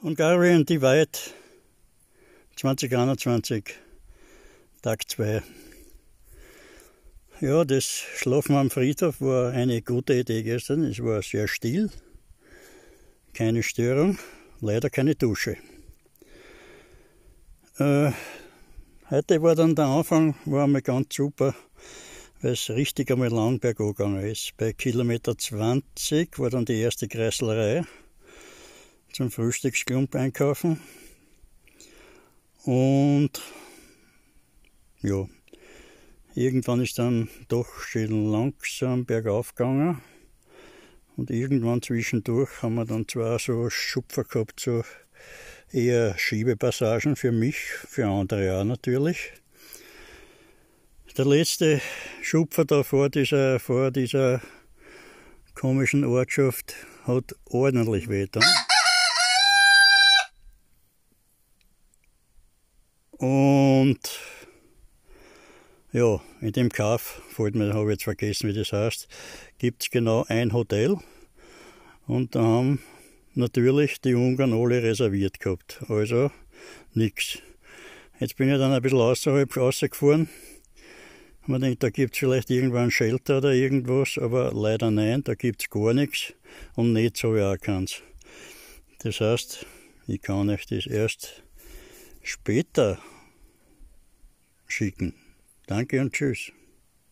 Hungarian Divide 2021, Tag 2. Ja, das Schlafen am Friedhof war eine gute Idee gestern. Es war sehr still, keine Störung, leider keine Dusche. Äh, heute war dann der Anfang, war einmal ganz super, weil es richtig einmal lang bergab gegangen ist. Bei Kilometer 20 war dann die erste Kreislerei zum Frühstücksklump einkaufen. Und ja, irgendwann ist dann doch schön langsam bergauf gegangen. Und irgendwann zwischendurch haben wir dann zwar so Schupfer gehabt, so eher Schiebepassagen für mich, für andere auch natürlich. Der letzte Schupfer da vor dieser, vor dieser komischen Ortschaft hat ordentlich weh Und ja, in dem Kauf, fällt mir, habe ich jetzt vergessen, wie das heißt, gibt es genau ein Hotel. Und da haben natürlich die Ungarn alle reserviert gehabt. Also nichts. Jetzt bin ich dann ein bisschen außerhalb rausgefahren. Man denkt, da gibt es vielleicht irgendwo ein Shelter oder irgendwas, aber leider nein, da gibt es gar nichts und nicht so wie auch keins. Das heißt, ich kann euch das erst später schicken. Danke und tschüss.